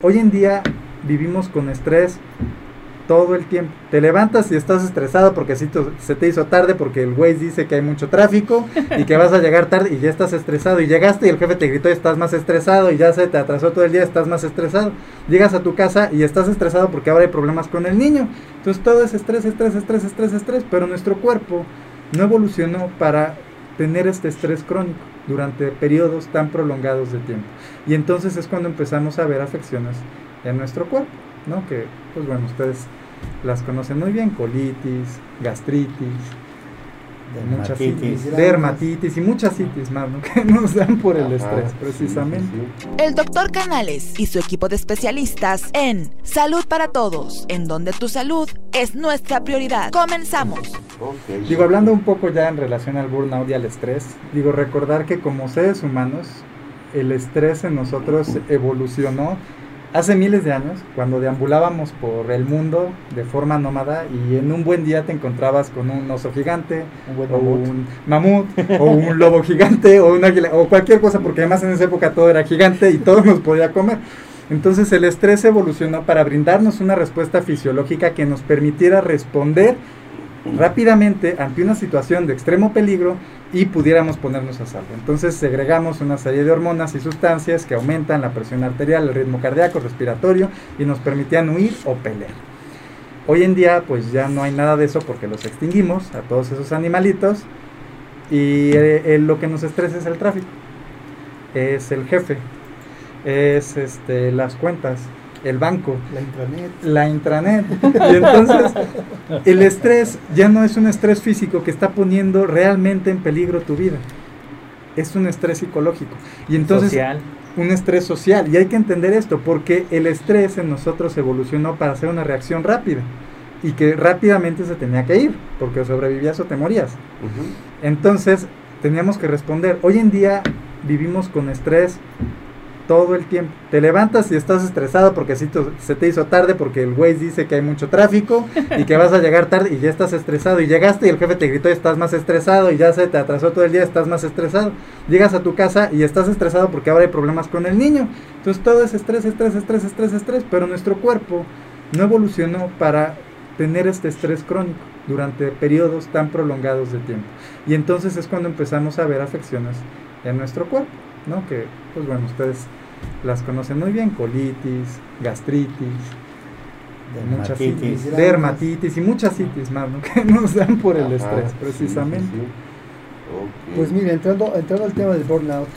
Hoy en día vivimos con estrés todo el tiempo. Te levantas y estás estresado porque se te hizo tarde porque el güey dice que hay mucho tráfico y que vas a llegar tarde y ya estás estresado y llegaste y el jefe te gritó estás más estresado y ya se te atrasó todo el día, estás más estresado. Llegas a tu casa y estás estresado porque ahora hay problemas con el niño. Entonces todo es estrés, estrés, estrés, estrés, estrés, pero nuestro cuerpo no evolucionó para tener este estrés crónico durante periodos tan prolongados de tiempo. Y entonces es cuando empezamos a ver afecciones en nuestro cuerpo, ¿no? Que, pues bueno, ustedes las conocen muy bien, colitis, gastritis, dermatitis, dermatitis y muchas citis más, ¿no? Que nos dan por el estrés, precisamente. El doctor Canales y su equipo de especialistas en Salud para Todos, en donde tu salud es nuestra prioridad. Comenzamos. Digo, hablando un poco ya en relación al burnout y al estrés, digo, recordar que como seres humanos, el estrés en nosotros evolucionó hace miles de años, cuando deambulábamos por el mundo de forma nómada y en un buen día te encontrabas con un oso gigante, un o un mamut, o un lobo gigante, o un águila, o cualquier cosa, porque además en esa época todo era gigante y todo nos podía comer. Entonces el estrés evolucionó para brindarnos una respuesta fisiológica que nos permitiera responder rápidamente ante una situación de extremo peligro y pudiéramos ponernos a salvo. Entonces segregamos una serie de hormonas y sustancias que aumentan la presión arterial, el ritmo cardíaco, respiratorio y nos permitían huir o pelear. Hoy en día pues ya no hay nada de eso porque los extinguimos a todos esos animalitos y eh, lo que nos estresa es el tráfico, es el jefe, es este, las cuentas, el banco, la intranet. La intranet. Y entonces el estrés ya no es un estrés físico que está poniendo realmente en peligro tu vida. Es un estrés psicológico. Y entonces social. un estrés social. Y hay que entender esto porque el estrés en nosotros evolucionó para hacer una reacción rápida y que rápidamente se tenía que ir, porque sobrevivías o te morías. Entonces teníamos que responder. Hoy en día vivimos con estrés todo el tiempo. Te levantas y estás estresado porque si se te hizo tarde porque el güey dice que hay mucho tráfico y que vas a llegar tarde y ya estás estresado y llegaste y el jefe te gritó y estás más estresado y ya se te atrasó todo el día, estás más estresado. Llegas a tu casa y estás estresado porque ahora hay problemas con el niño. Entonces todo es estrés, estrés, estrés, estrés, estrés, pero nuestro cuerpo no evolucionó para tener este estrés crónico durante periodos tan prolongados de tiempo. Y entonces es cuando empezamos a ver afecciones en nuestro cuerpo, ¿no? Que, pues bueno, ustedes las conocen muy bien, colitis, gastritis, dermatitis, dermatitis y muchas citis más, ¿no? que nos dan por el estrés, precisamente. Pues mire, entrando, entrando al tema del burnout,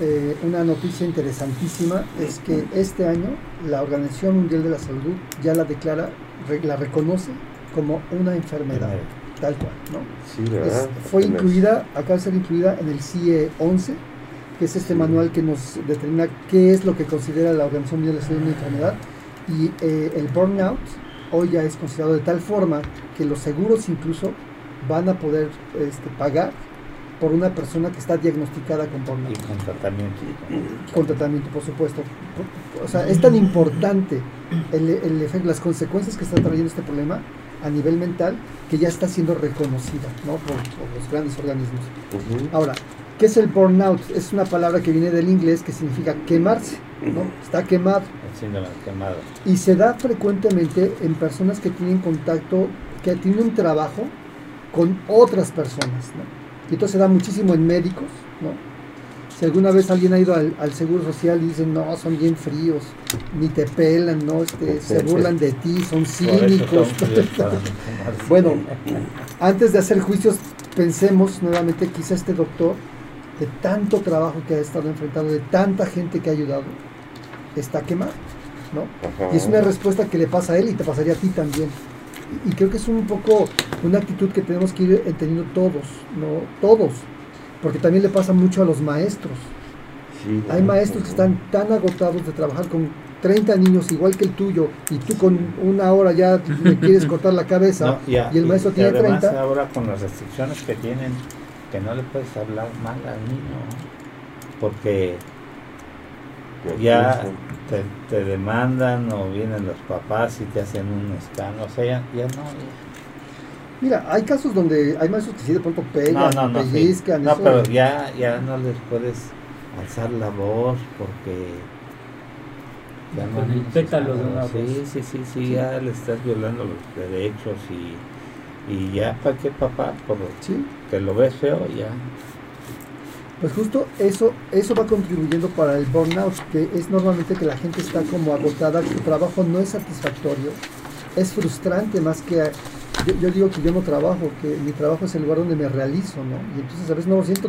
eh, una noticia interesantísima es que este año la Organización Mundial de la Salud ya la declara, la reconoce como una enfermedad, tal cual, ¿no? Sí, ¿verdad? fue incluida, acaba de ser incluida en el CIE 11, que es este manual que nos determina qué es lo que considera la Organización Mundial de la Salud una enfermedad. Y eh, el burnout hoy ya es considerado de tal forma que los seguros incluso van a poder este, pagar por una persona que está diagnosticada con burnout. Y con tratamiento. Con tratamiento, por supuesto. O sea, es tan importante el, el efecto, las consecuencias que está trayendo este problema a nivel mental que ya está siendo reconocida ¿no? por, los grandes organismos. Ahora, ¿Qué es el burnout? Es una palabra que viene del inglés que significa quemarse, ¿no? Está quemado. quemado. Y se da frecuentemente en personas que tienen contacto, que tienen un trabajo con otras personas, ¿no? Y entonces se da muchísimo en médicos, ¿no? Si alguna vez alguien ha ido al, Seguro Social y dicen, no, son bien fríos, ni te pelan, ¿no? Este, se burlan de ti, son cínicos. bueno, antes de hacer juicios, pensemos nuevamente, quizá este doctor de tanto trabajo que ha estado enfrentando, de tanta gente que ha ayudado, está quemado, ¿no? Y es una respuesta que le pasa a él y te pasaría a ti también. Y, creo que es un poco una actitud que tenemos que ir entendiendo todos, ¿no? Todos, porque también le pasa mucho a los maestros. Hay maestros que están tan agotados de trabajar con 30 niños igual que el tuyo y tú con una hora ya le quieres cortar la cabeza y, el maestro tiene 30. ahora con las restricciones que tienen que no le puedes hablar mal al niño, porque ya te, demandan o vienen los papás y te hacen un escándalo, o sea, ya, no. Mira, hay casos donde hay maestros que sí de pronto pegan, no, no, no, pellizcan. No, pero ya, ya no les puedes alzar la voz porque Ya Con el es pétalo de una Sí, rosa. sí, sí, sí, ya le estás violando los derechos y, y ya, ¿para qué papá? Por ¿sí? que lo ves feo, ya. Pues justo eso, eso va contribuyendo para el burnout, que es normalmente que la gente está como agotada, su trabajo no es satisfactorio, es frustrante más que... Yo, yo digo que yo no trabajo, que mi trabajo es el lugar donde me realizo, ¿no? Y entonces a veces no lo siento,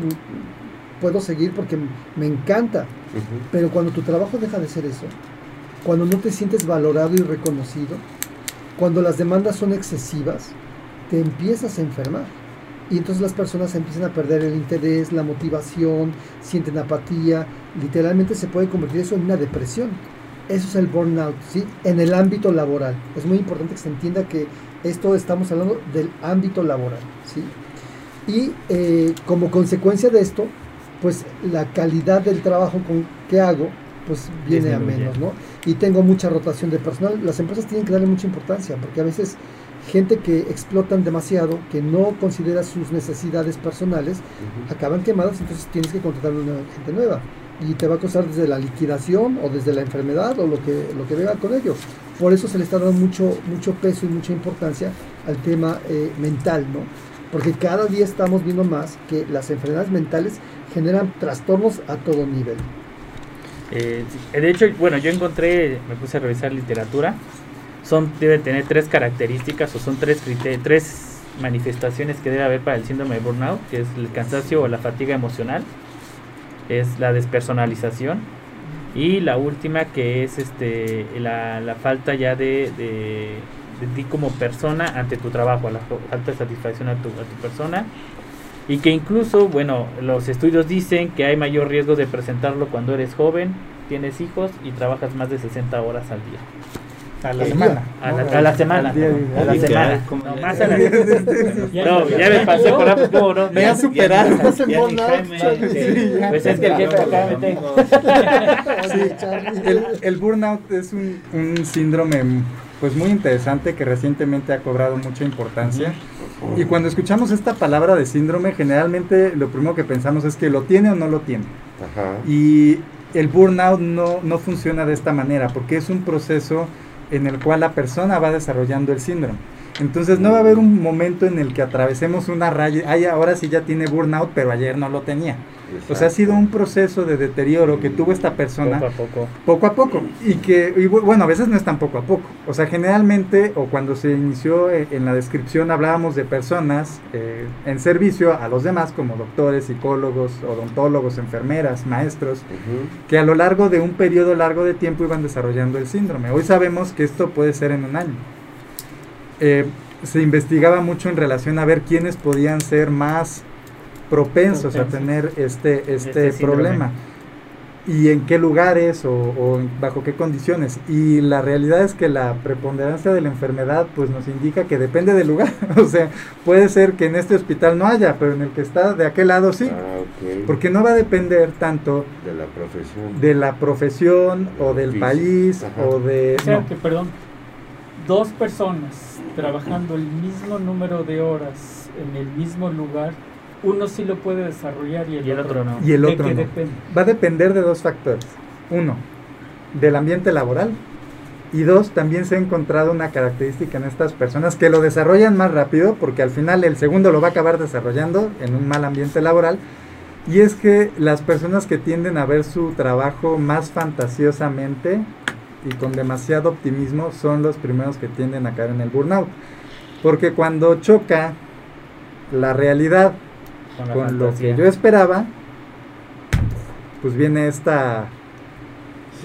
puedo seguir porque me encanta, pero cuando tu trabajo deja de ser eso, cuando no te sientes valorado y reconocido, cuando las demandas son excesivas, te empiezas a enfermar. Y entonces las personas empiezan a perder el interés, la motivación, sienten apatía, literalmente se puede convertir eso en una depresión. Eso es el burnout, ¿sí? En el ámbito laboral. Es muy importante que se entienda que esto estamos hablando del ámbito laboral, ¿sí? Y eh, como consecuencia de esto, pues la calidad del trabajo con, que hago, pues viene a menos, ¿no? Y tengo mucha rotación de personal. Las empresas tienen que darle mucha importancia, porque a veces gente que explotan demasiado, que no considera sus necesidades personales, acaban quemadas, entonces tienes que contratar una gente nueva. Y te va a costar desde la liquidación o desde la enfermedad o lo que, lo que venga con ello. Por eso se le está dando mucho, mucho peso y mucha importancia al tema eh, mental, ¿no? Porque cada día estamos viendo más que las enfermedades mentales generan trastornos a todo nivel. Eh, de hecho, bueno, yo encontré, me puse a revisar literatura. Son, debe tener tres características o son tres, tres manifestaciones que debe haber para el síndrome de burnout, que es el cansancio o la fatiga emocional, es la despersonalización y la última que es este la, la falta ya de, de, de ti como persona ante tu trabajo, la fa- falta de satisfacción a tu, a tu persona y que incluso, bueno, los estudios dicen que hay mayor riesgo de presentarlo cuando eres joven, tienes hijos y trabajas más de 60 horas al día. A la semana. A la, a la semana. A la semana. ¿Cómo No, más a la No, ya me pasé por la. Me ha superado. Pues es que el jefe acá me tengo. El, el burnout es un, un síndrome pues muy interesante que recientemente ha cobrado mucha importancia. Y cuando escuchamos esta palabra de síndrome, generalmente lo primero que pensamos es que lo tiene o no lo tiene. Ajá. Y el burnout no, no funciona de esta manera, porque es un proceso en el cual la persona va desarrollando el síndrome. Entonces no va a haber un momento en el que atravesemos una raya, ay, ahora sí ya tiene burnout, pero ayer no lo tenía. O sea, ha sido un proceso de deterioro que tuvo esta persona Poco a poco. poco a poco y que y bu- bueno a veces no es tan poco a poco. O sea generalmente o cuando se inició eh, en la descripción hablábamos de personas eh, en servicio a los demás como doctores psicólogos odontólogos enfermeras maestros que a lo largo de un periodo largo de tiempo iban desarrollando el síndrome. Hoy sabemos que esto puede ser en un año. Eh, se investigaba mucho en relación a ver quiénes podían ser más propensos a tener este, este, Este problema y en qué lugares o, bajo qué condiciones. Y la realidad es que la preponderancia de la enfermedad pues nos indica que depende del lugar. o sea, puede ser que en este hospital no haya, pero en el que está de aquel lado sí. Ah. Porque no va a depender tanto De la profesión. de la profesión o del país ajá. o de... O sea no. que, perdón, dos personas trabajando el mismo número de horas en el mismo lugar, uno sí lo puede desarrollar y el, Y el otro no. Y el ¿De otro qué no. depende? Va a depender de dos factores. Uno, del ambiente laboral. Y dos, también se ha encontrado una característica en estas personas que lo desarrollan más rápido, porque al final el segundo lo va a acabar desarrollando en un mal ambiente laboral. Y es que las personas que tienden a ver su trabajo más fantasiosamente y con demasiado optimismo son los primeros que tienden a caer en el burnout. Porque cuando choca la realidad Con lo que yo esperaba, pues viene esta...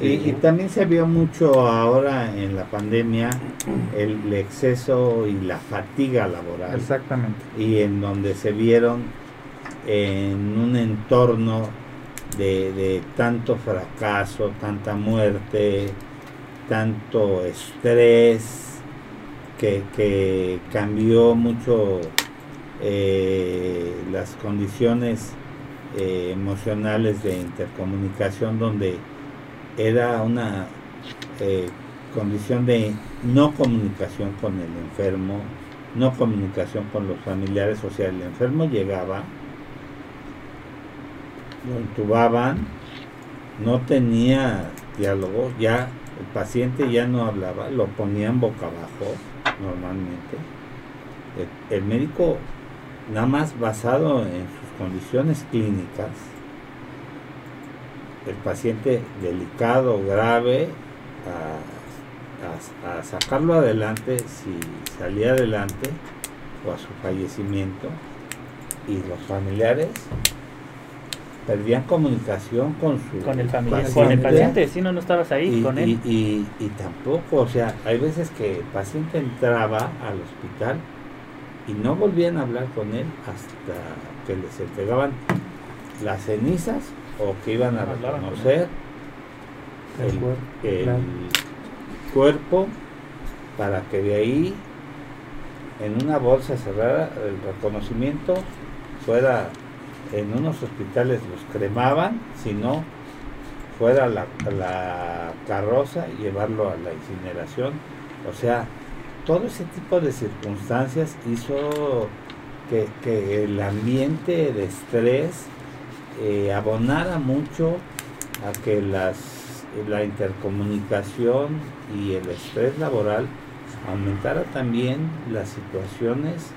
Sí, y también se vio mucho ahora en la pandemia el exceso y la fatiga laboral. Exactamente. Y en donde se vieron en un entorno de, de tanto fracaso, tanta muerte, tanto estrés, que, que cambió mucho eh, las condiciones eh, emocionales de intercomunicación donde era una eh, condición de no comunicación con el enfermo, no comunicación con los familiares, o sea, el enfermo llegaba, lo intubaban, no tenía diálogo, ya el paciente ya no hablaba, lo ponían boca abajo normalmente. El, el médico, nada más basado en sus condiciones clínicas, el paciente delicado, grave, a, a- a sacarlo adelante si salía adelante o a su fallecimiento y los familiares perdían comunicación con su Con el familiar, paciente. con el paciente, si no, no estabas ahí y, con él. y- y- y tampoco, o sea, hay veces que el paciente entraba al hospital y no volvían a hablar con él hasta que les entregaban las cenizas o que iban a reconocer El el, cuerpo para que de ahí en una bolsa cerrada el reconocimiento fuera en unos hospitales los cremaban si no fuera la, la carroza y llevarlo a la incineración. O sea todo ese tipo de circunstancias hizo que, que el ambiente de estrés eh, abonara mucho a que las la intercomunicación y el estrés laboral aumentara también las situaciones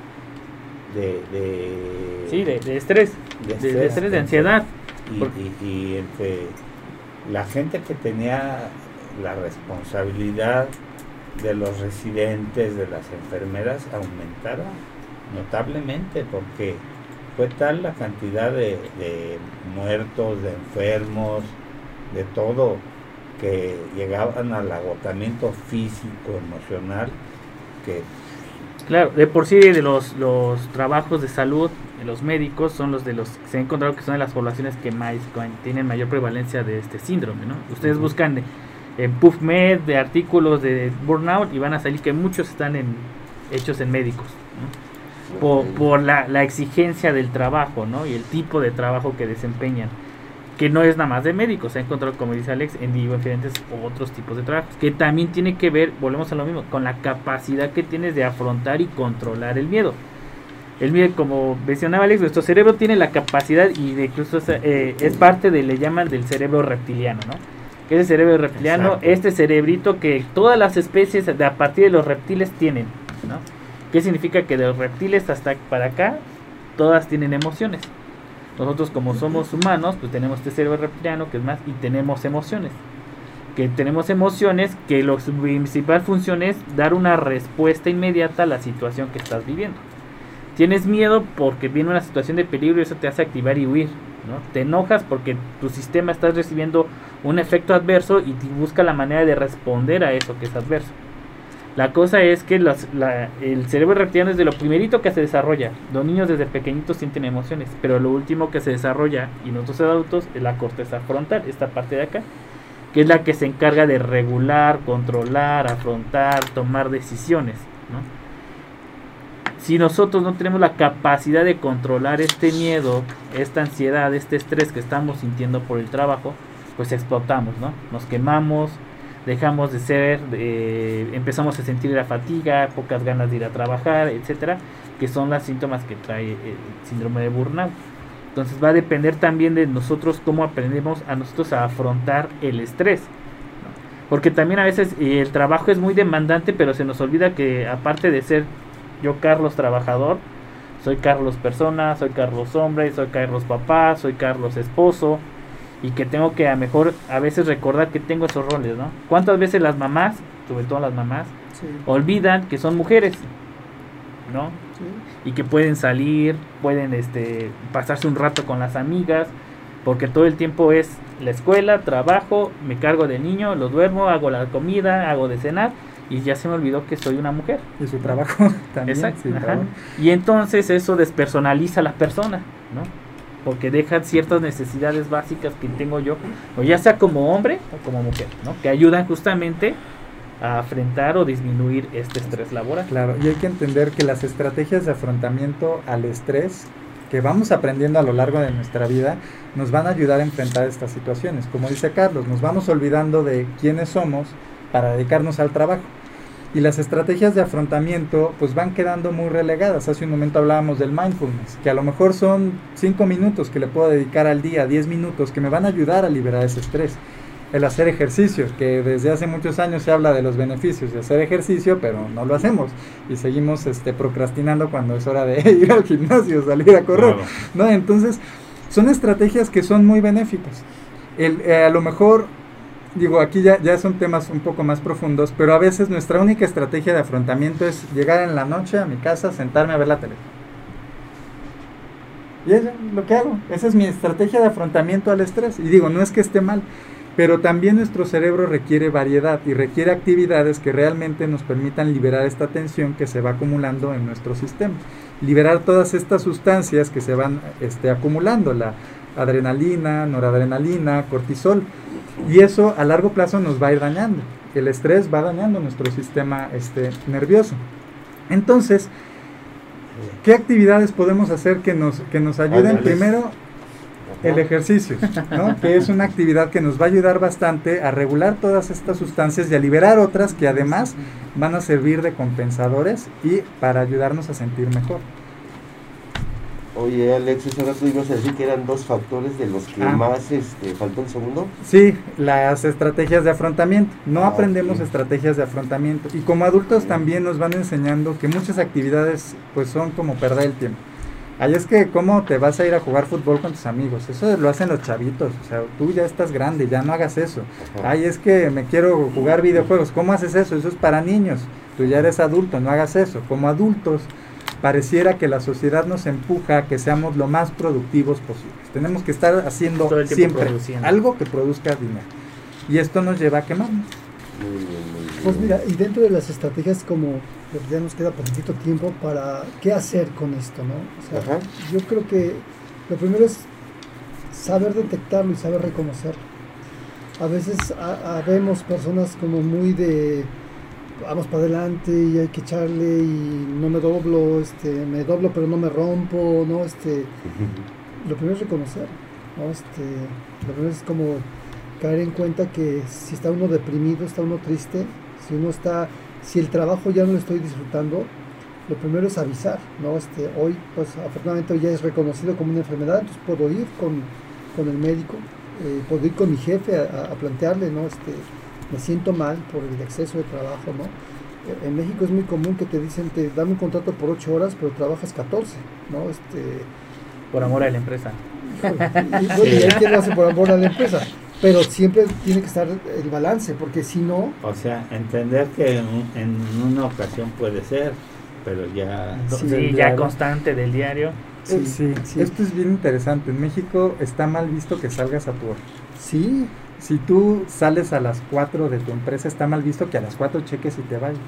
de, de, Sí, de, de estrés, de estrés, de ansiedad. y, Por- y- y entre la gente que tenía la responsabilidad de los residentes, de las enfermeras, aumentara notablemente porque fue tal la cantidad de, de muertos, de enfermos, de todo, que llegaban al agotamiento físico, emocional, que Claro, de por sí de los, los trabajos de salud, de los médicos, son los de los que se ha encontrado que son de las poblaciones que más tienen mayor prevalencia de este síndrome, ¿no? Ustedes Ujú. buscan en PubMed de artículos de burnout y van a salir que muchos están en, hechos en médicos, ¿no? por, por la, la exigencia del trabajo, ¿no? Y el tipo de trabajo que desempeñan, que no es nada más de médicos, se ha encontrado, como dice Alex, en diferentes otros tipos de trabajos, que también tiene que ver, volvemos a lo mismo, con la capacidad que tienes de afrontar y controlar el miedo. El miedo, como mencionaba Alex, nuestro cerebro tiene la capacidad y de incluso es, eh, es parte de, le llaman del cerebro reptiliano, ¿no? Que es el cerebro reptiliano, Exacto. este cerebrito que todas las especies de, a partir de los reptiles tienen, ¿no? ¿Qué significa que de los reptiles hasta para acá todas tienen emociones? Nosotros como somos humanos, pues tenemos este cerebro reptiliano que es más y tenemos emociones. Que tenemos emociones que lo, principal función es dar una respuesta inmediata a la situación que estás viviendo. Tienes miedo porque viene una situación de peligro y eso te hace activar y huir. ¿No? Te enojas porque tu sistema está recibiendo un efecto adverso y busca la manera de responder a eso que es adverso. La cosa es que el cerebro reptiliano es de lo primerito que se desarrolla. Los niños desde pequeñitos sienten emociones, pero lo último que se desarrolla, y nosotros adultos, es la corteza frontal, esta parte de acá, que es la que se encarga de regular, controlar, afrontar, tomar decisiones. Si nosotros no tenemos la capacidad de controlar este miedo, esta ansiedad, este estrés que estamos sintiendo por el trabajo, pues explotamos, ¿no? Nos quemamos, dejamos de ser, eh, empezamos a sentir la fatiga, pocas ganas de ir a trabajar, etcétera, que son los síntomas que trae el síndrome de burnout. Entonces va a depender también de nosotros cómo aprendemos a nosotros a afrontar el estrés. ¿no? Porque también a veces eh, el trabajo es muy demandante, pero se nos olvida que aparte de ser yo Carlos trabajador, soy Carlos persona, soy Carlos hombre, soy Carlos papá, soy Carlos esposo, y que tengo que a mejor a veces recordar que tengo esos roles, ¿no? ¿Cuántas veces las mamás, sobre todo las mamás, Sí, olvidan que son mujeres, ¿no? sí. Y que pueden salir, pueden este, pasarse un rato con las amigas, porque todo el tiempo es la escuela, trabajo, me cargo del niño, lo duermo, hago la comida, hago de cenar, y ya se me olvidó que soy una mujer. Y su trabajo también. Exacto. trabajo. Y entonces eso despersonaliza a la persona, ¿no? Porque dejan ciertas necesidades básicas que tengo yo, o ya sea como hombre o como mujer, ¿no? Que ayudan justamente a afrontar o disminuir este estrés laboral. Claro, y hay que entender que las estrategias de afrontamiento al estrés que vamos aprendiendo a lo largo de nuestra vida nos van a ayudar a enfrentar estas situaciones. Como dice Carlos, nos vamos olvidando de quiénes somos para dedicarnos al trabajo. Y las estrategias de afrontamiento pues van quedando muy relegadas. Hace un momento hablábamos del mindfulness, que a lo mejor son 5 minutos que le puedo dedicar al día, 10 minutos que me van a ayudar a liberar ese estrés. el hacer ejercicio, que desde hace muchos años se habla de los beneficios de hacer ejercicio, pero no lo hacemos y seguimos este, procrastinando cuando es hora de ir al gimnasio, salir a correr. Claro. ¿no? Entonces, son estrategias que son muy benéficas. El, eh, a lo mejor, digo, aquí ya, ya son temas un poco más profundos, pero a veces nuestra única estrategia de afrontamiento es llegar en la noche a mi casa, sentarme a ver la tele. Y es lo que hago. Esa es mi estrategia de afrontamiento al estrés. Y digo, no es que esté mal, pero también nuestro cerebro requiere variedad y requiere actividades que realmente nos permitan liberar esta tensión que se va acumulando en nuestro sistema. Liberar todas estas sustancias que se van este, acumulando, la adrenalina, noradrenalina, cortisol. Y eso a largo plazo nos va a ir dañando. El estrés va dañando nuestro sistema este, nervioso. Entonces, ¿qué actividades podemos hacer que nos, que nos ayuden? Primero, el ejercicio, ¿no? que es una actividad que nos va a ayudar bastante a regular todas estas sustancias y a liberar otras que además van a servir de compensadores y para ayudarnos a sentir mejor. Oye, Alex, hace rato ibas a decir que eran dos factores de los que Ah. más este, faltó el segundo. Sí, las estrategias de afrontamiento. No Ah, aprendemos ok. estrategias de afrontamiento. Y como adultos también nos van enseñando que muchas actividades pues son como perder el tiempo. Ahí es que cómo te vas a ir a jugar fútbol con tus amigos. Eso lo hacen los chavitos. O sea, tú ya estás grande, ya no hagas eso. Ay, es que me quiero jugar videojuegos. ¿Cómo haces eso? Eso es para niños. Tú ya eres adulto, no hagas eso. Como adultos, pareciera que la sociedad nos empuja a que seamos lo más productivos posibles. Tenemos que estar haciendo siempre algo que produzca dinero. Y esto nos lleva a quemarnos. Pues mira, y dentro de las estrategias como pues ya nos queda poquitito tiempo para qué hacer con esto, ¿no? O sea, Ajá. yo creo que lo primero es saber detectarlo y saber reconocerlo. A veces habemos personas como muy de vamos para adelante y hay que echarle y no me doblo, este, me doblo pero no me rompo, ¿no? Este, lo primero es reconocer, ¿no? Este, lo primero es como caer en cuenta que si está uno deprimido, está uno triste, si uno está, si el trabajo ya no lo estoy disfrutando, lo primero es avisar, ¿no? Este, hoy, pues afortunadamente hoy ya es reconocido como una enfermedad, entonces puedo ir con, con el médico, eh, puedo ir con mi jefe a, a- a plantearle, ¿no? Este, me siento mal por el exceso de trabajo, ¿no? Eh, En México es muy común que te dicen, te dan un contrato por 8 horas, pero trabajas 14, ¿no? Este, Por amor a la empresa. y, bueno, y hay quien lo hace por amor a la empresa. Pero siempre tiene que estar el balance, porque si no, O sea, entender que en, en una ocasión puede ser, pero ya... Sí, Sí, ya constante del diario. Sí, Sí, sí. esto es bien interesante. En México está mal visto que salgas a tu hora. sí, Si tú sales a las 4 de tu empresa, está mal visto que a las 4 cheques y te vayas.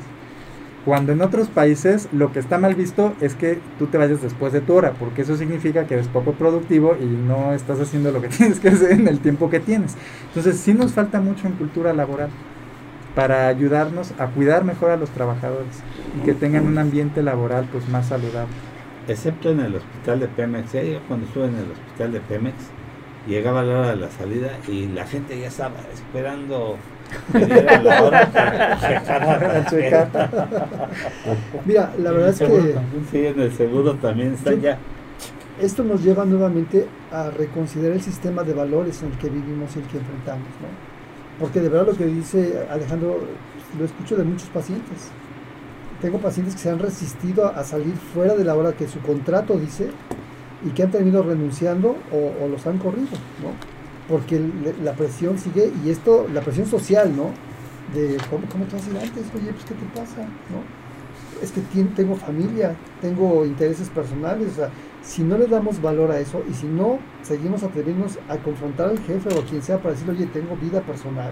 Cuando en otros países lo que está mal visto es que tú te vayas después de tu hora, porque eso significa que eres poco productivo y no estás haciendo lo que tienes que hacer en el tiempo que tienes. Entonces sí nos falta mucho en cultura laboral para ayudarnos a cuidar mejor a los trabajadores y que tengan un ambiente laboral pues más saludable. Excepto en el hospital de Pemex, ¿eh? Cuando estuve en el hospital de Pemex, llegaba la hora de la salida y la gente ya estaba esperando que diera la hora para checar la Para checar. tarjeta. mira, la verdad es que también. Sí, en el seguro también está ya. esto nos lleva nuevamente a reconsiderar el sistema de valores en el que vivimos y el que enfrentamos, ¿no? Porque de verdad lo que dice Alejandro, lo escucho de muchos pacientes. Tengo pacientes que se han resistido a, a salir fuera de la hora que su contrato dice y que han terminado renunciando o, los han corrido, ¿no? Porque le- la presión sigue y esto, la presión social, ¿no? De cómo, cómo te vas a ir antes, oye, pues ¿qué te pasa? ¿no? Es que tengo familia, tengo intereses personales, o sea, si no le damos valor a eso y si no seguimos atreviéndonos a confrontar al jefe o a quien sea para decirle, oye, tengo vida personal,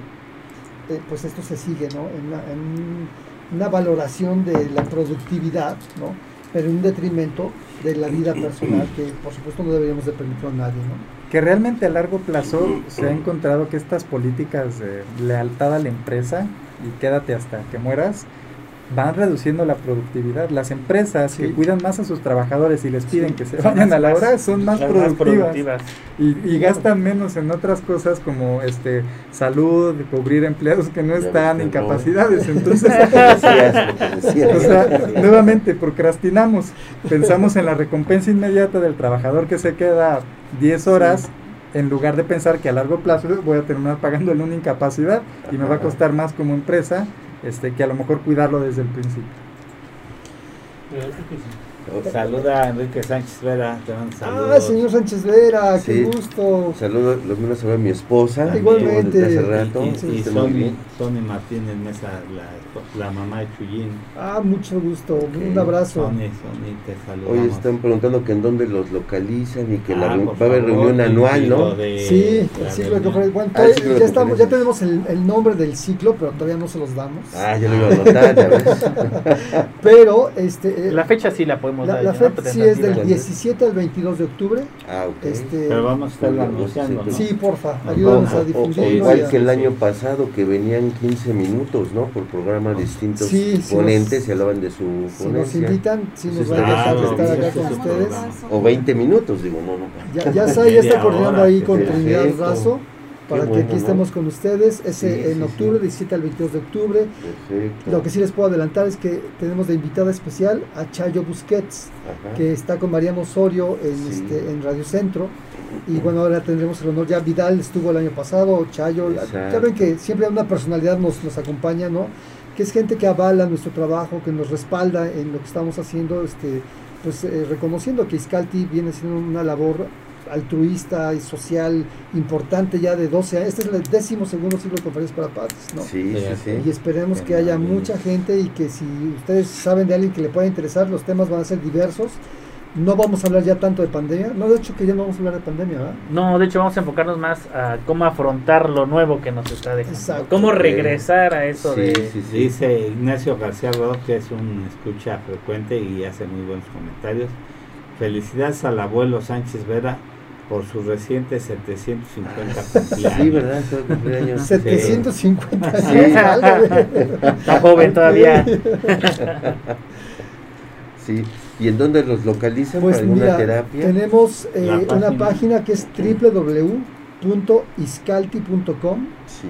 eh, pues esto se sigue, ¿no? En una, en una valoración de la productividad, ¿no? Pero en un detrimento de la vida personal, que por supuesto no deberíamos de a nadie, ¿no? que realmente a largo plazo se ha encontrado que estas políticas de lealtad a la empresa y quédate hasta que mueras van reduciendo la productividad. Las empresas que cuidan más a sus trabajadores y les piden Sí. que se vayan a la hora son más las productivas, y, y gastan menos en otras cosas como este salud, cubrir empleados que no están ves en que no. capacidades. Entonces, o sea, nuevamente procrastinamos. Pensamos en la recompensa inmediata del trabajador que se queda 10 horas en lugar de pensar que a largo plazo voy a terminar pagando en una incapacidad y me va a costar más como empresa este, que a lo mejor cuidarlo desde el principio. Saluda a Enrique Sánchez Vera, te mando Ah, saludos. señor Sánchez Vera, qué Sí. gusto. Saludos, los menos a mi esposa. Ah, igualmente. hace rato. Y, y- Sony. Sony Martínez Mesa, la, la mamá de Chuyín. Ah, mucho gusto. Un abrazo. Sony, Sony, te saludamos. Hoy están preguntando que en dónde los localizan y que la Ah, va a haber reunión anual, lo ¿no? Sí, el ciclo de conferencias. Bueno, Ah, ciclo de ya, estamos, ya tenemos el, el nombre del ciclo, pero todavía no se los damos. Ah, ya lo iba a anotar, ya ves. Pero este, eh, La fecha sí la podemos la, dar. la ¿no? sí es del ¿Cuándo? 17 al 22 de octubre. Ah, ok. Este, Pero vamos a estarlo anunciando, ¿no? sí, porfa, No, ayúdanos a o- difundirlo. igual que el año pasado que venían 15 minutos, ¿no? Por programa distintos Sí, sí ponentes nos- y hablaban de su Si nos ponencia. invitan, sí nos Sí, va a encantar claro, estar acá con ustedes. O 20 minutos, digo, no, no. Ya, ya está, ya está coordinando ahí con. Trinidad Razo para que aquí ¿no? estemos con ustedes. Ese Sí, en sí, octubre, sí. 17 al 22 de octubre. Perfecto. Lo que sí les puedo adelantar es que tenemos de invitada especial a Chayo Busquets, Ajá. que está con Mariano Osorio en, este, en Radio Centro. Y bueno, ahora tendremos el honor, ya Vidal estuvo el año pasado, Chayo, ya Exacto. ven que siempre una personalidad nos, nos acompaña, ¿no? Que es gente que avala nuestro trabajo, que nos respalda en lo que estamos haciendo, este, pues eh, reconociendo que Iscalti viene siendo una labor altruista y social importante ya de 12 años. Este es el décimo segundo ciclo de conferencias para padres, ¿no? Sí, sí, sí. Y esperemos que haya mucha gente y que si ustedes saben de alguien que le pueda interesar, los temas van a ser diversos. No vamos a hablar ya tanto de pandemia. No, de hecho que ya no vamos a hablar de pandemia, ¿verdad? No, de hecho vamos a enfocarnos más a cómo afrontar lo nuevo que nos está dejando. Exacto. Cómo regresar a eso Sí, de... sí, sí. Dice Ignacio García Rodó, que es un escucha frecuente y hace muy buenos comentarios. Felicidades al abuelo Sánchez Vera por su reciente 750 cumpleaños. Sí, ¿verdad? Fue cumpleaños. 750 Sí. años, válgame. Está joven todavía. Sí. ¿Y en dónde los localizan Pues para alguna mira, terapia? tenemos eh, La una página. página que es www.iscalti.com. Sí.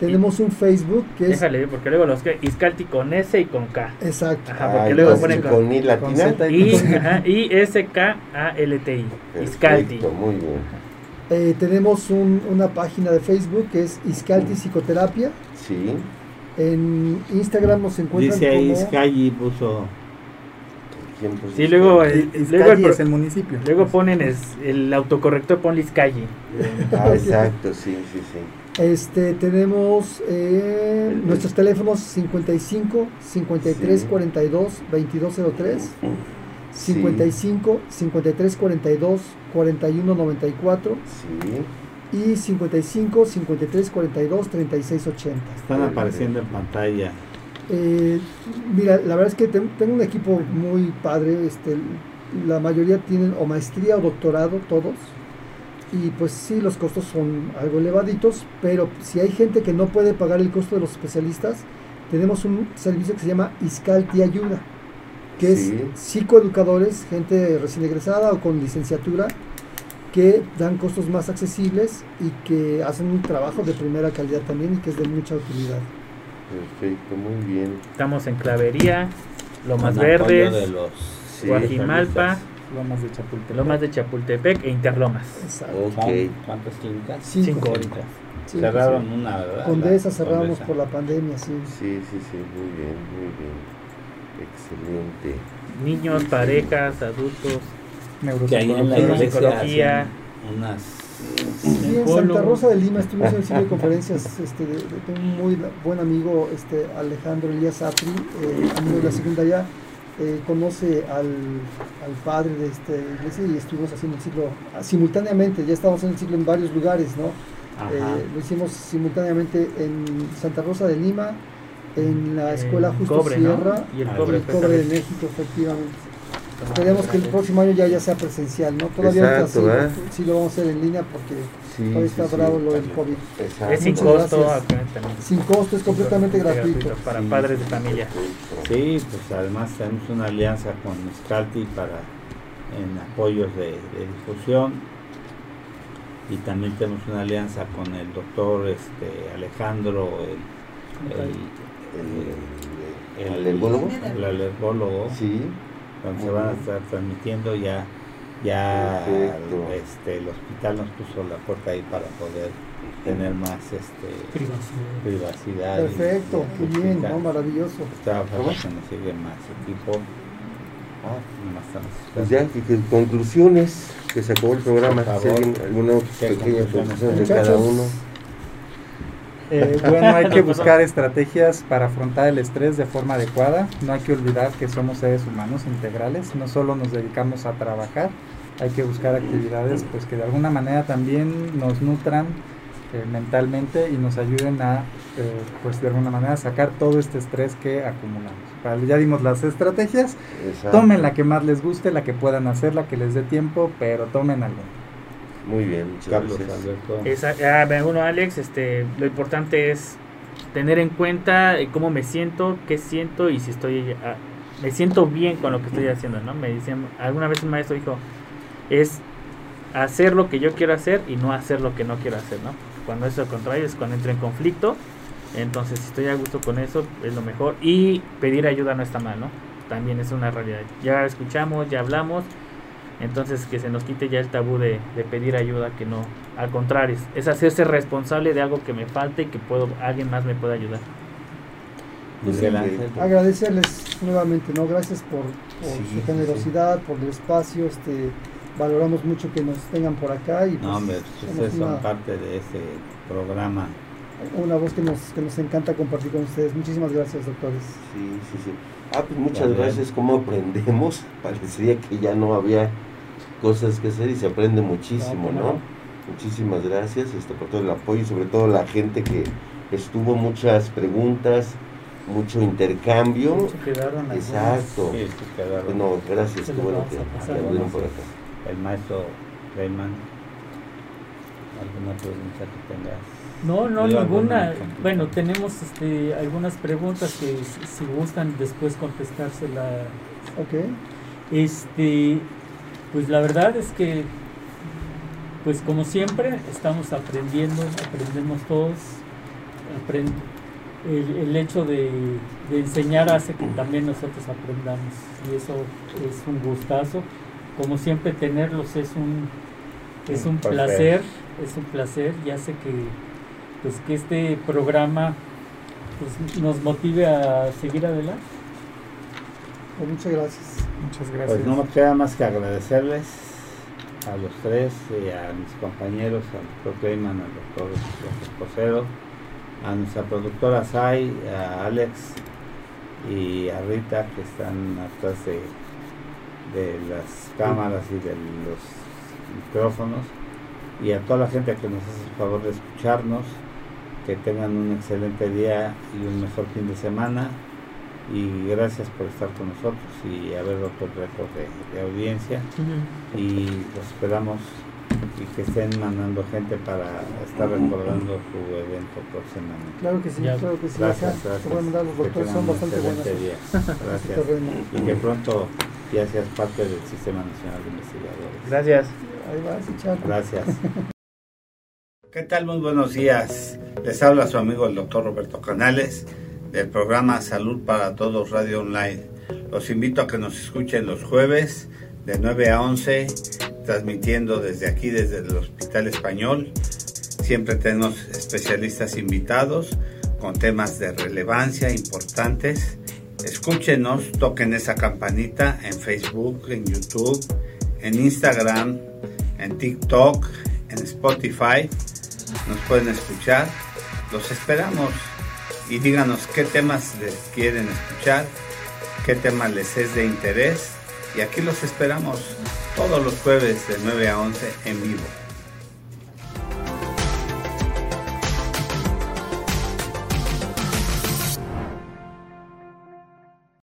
Tenemos un Facebook que es... Déjale, porque luego los que Iscalti con S y con K. Exacto. Ajá, porque Ah, luego ponen con, con I latina. Z I, con- ajá, I S K A L T I. Iscalti. Muy bien. Eh, tenemos un- una página de Facebook que es Iscalti Psicoterapia. Sí. En Instagram nos encuentran Dice ahí como... Sky puso ¿Quién puso Sí, luego, Y- el- y luego, el, es el municipio. luego ponen es- el autocorrector, ponle Iscalli. Ah, exacto, sí, sí, sí. Este, tenemos eh, nuestros teléfonos 55 53 Sí. 42 2203, Sí. 55 53 42 41 94 Sí. y 55 53 42 36 80. están apareciendo en pantalla. Eh, mira, la verdad es que ten- tengo un equipo muy padre. Este, la mayoría tienen o maestría o doctorado, todos. Y pues sí, los costos son algo elevaditos, pero si hay gente que no puede pagar el costo de los especialistas, tenemos un servicio que se llama Iscalti Ayuda, que Sí. es psicoeducadores, gente recién egresada o con licenciatura, que dan costos más accesibles y que hacen un trabajo de primera calidad también y que es de mucha utilidad. Perfecto, muy bien. Estamos en Clavería, Lomas apoyo de Verdes, los Sí. Guajimalpa, Lomas de Chapultepec. Lomas de Chapultepec e Interlomas. Exacto. Ok. ¿Son ¿Cuántas clínicas? Cinco. Cinco ahorita. Sí, Cerraron sí. una, ¿verdad? Condesa cerramos Condesa. por la pandemia, sí. Sí, sí, sí, muy bien, muy bien. Excelente. Niños, parejas, adultos. Neuropsicología. unas Sí, en. Santa Rosa de Lima estuvimos en el ciclo de conferencias este, de, de un muy buen amigo, este, Alejandro Elías Apri, eh, amigo de la segunda ya, eh, conoce al, al padre de esta iglesia y estuvimos haciendo el ciclo ah, simultáneamente, ya estábamos en el ciclo en varios lugares, ¿no? Eh, lo hicimos simultáneamente en Santa Rosa de Lima, en la escuela El Justo Cobre, ¿no? Sierra Y el cobre, el cobre de. México, efectivamente. Esperemos que el próximo año ya, ya sea presencial, ¿no? Todavía Exacto, sí, ¿verdad? sí lo vamos a hacer en línea porque Sí, todavía está sí. bravo lo del COVID. Exacto. Es sin Muchas costo. Sin costo, es completamente gratuito. Para Sí, padres de familia. Sí, pues además tenemos una alianza con Scalti para en apoyos de, de difusión y también tenemos una alianza con el doctor este, Alejandro, el, el, ¿El alergólogo? el alergólogo, Sí. Donde se van a estar transmitiendo ya ya Perfecto. este, el hospital nos puso la puerta ahí para poder tener más este, Privacidad. Perfecto, y qué bien. ¿no? maravilloso. Estaba que nos sigue más equipo. Ah, Pues ya, que, que conclusiones, que se acabó el programa. Si alguna ¿Qué pequeña conclusión de cada uno. Eh, bueno, hay que buscar estrategias para afrontar el estrés de forma adecuada. No hay que olvidar que somos seres humanos integrales. No solo nos dedicamos a trabajar, hay que buscar actividades pues que de alguna manera también nos nutran eh, mentalmente y nos ayuden a eh, pues de alguna manera sacar todo este estrés que acumulamos. Ya dimos las estrategias. Exacto. Tomen la que más les guste, la que puedan hacer, la que les dé tiempo, pero tomen algo. Muy bien, muchas Carlos gracias. Alberto. Esa, ah, bueno, Alex, este, lo importante es tener en cuenta eh, cómo me siento, qué siento y si estoy, ah, me siento bien con lo que estoy haciendo, ¿no? Me decían, alguna vez un maestro dijo, es hacer lo que yo quiero hacer y no hacer lo que no quiero hacer, ¿no? Cuando es lo contrario es cuando entro en conflicto, entonces si estoy a gusto con eso es lo mejor y pedir ayuda no está mal, ¿no? También es una realidad. Ya escuchamos, ya hablamos, entonces que se nos quite ya el tabú de, de pedir ayuda, que no, al contrario, es, es hacerse responsable de algo que me falte y que puedo, alguien más me puede ayudar. Miguel Ángel. Agradecerles nuevamente, ¿no? Gracias por, por Sí, su sí, generosidad, por el espacio, este, valoramos mucho que nos tengan por acá y No, pues, hombre, somos ustedes son una, parte de este programa. una voz que nos, que nos encanta compartir con ustedes. Muchísimas gracias, doctores. Sí, sí, sí. Ah, pues muchas También. gracias. ¿Cómo aprendemos? Parecería que ya no había cosas que hacer y se aprende muchísimo, No, ¿no? ¿cómo Muchísimas gracias este, por todo el apoyo y sobre todo la gente que estuvo, muchas preguntas, mucho intercambio. Quedaron Exacto. Sí, quedaron. Bueno, gracias, qué bueno que anduvieron por acá. El maestro Reyman. ¿Alguna pregunta que tengas? No, no, ninguna. Bueno, tenemos este, algunas preguntas que si, si gustan después contestársela. Ok. Este, pues la verdad es que, pues como siempre, estamos aprendiendo, aprendemos todos. Aprend- el, el hecho de, de enseñar hace que también nosotros aprendamos y eso es un gustazo. Como siempre, tenerlos es un, es un placer, es un placer y hace que, pues, que este programa pues, nos motive a seguir adelante. Pues muchas gracias. Muchas gracias. Pues no me queda más que agradecerles a los tres, y a mis compañeros, al doctor Clayman, al doctor Esposero, a nuestra productora Sai, a Alex y a Rita que están atrás de, de las cámaras y de los micrófonos y a toda la gente que nos hace el favor de escucharnos, que tengan un excelente día y un mejor fin de semana y gracias por estar con nosotros y haber roto el récord de, de audiencia y los esperamos y que estén mandando gente para estar recordando su evento próximamente. Claro que sí, Ya. claro que sí. Gracias, Acá, gracias. te voy a mandar los doctores, son bastante buenos. Gracias. Y que pronto ya seas parte del Sistema Nacional de Investigadores. Gracias. Ahí vas, Chaco. Gracias. ¿Qué tal? Muy buenos días. Les habla su amigo el doctor Roberto Canales del programa Salud para Todos Radio Online. Los invito a que nos escuchen los jueves de 9 a 11, transmitiendo desde aquí, desde el Hospital Español. Siempre tenemos especialistas invitados con temas de relevancia importantes. Escúchenos, toquen esa campanita en Facebook, en YouTube, en Instagram, en TikTok, en Spotify. Nos pueden escuchar. Los esperamos y díganos qué temas les quieren escuchar, qué tema les es de interés. Y aquí los esperamos todos los jueves de 9 a 11 en vivo.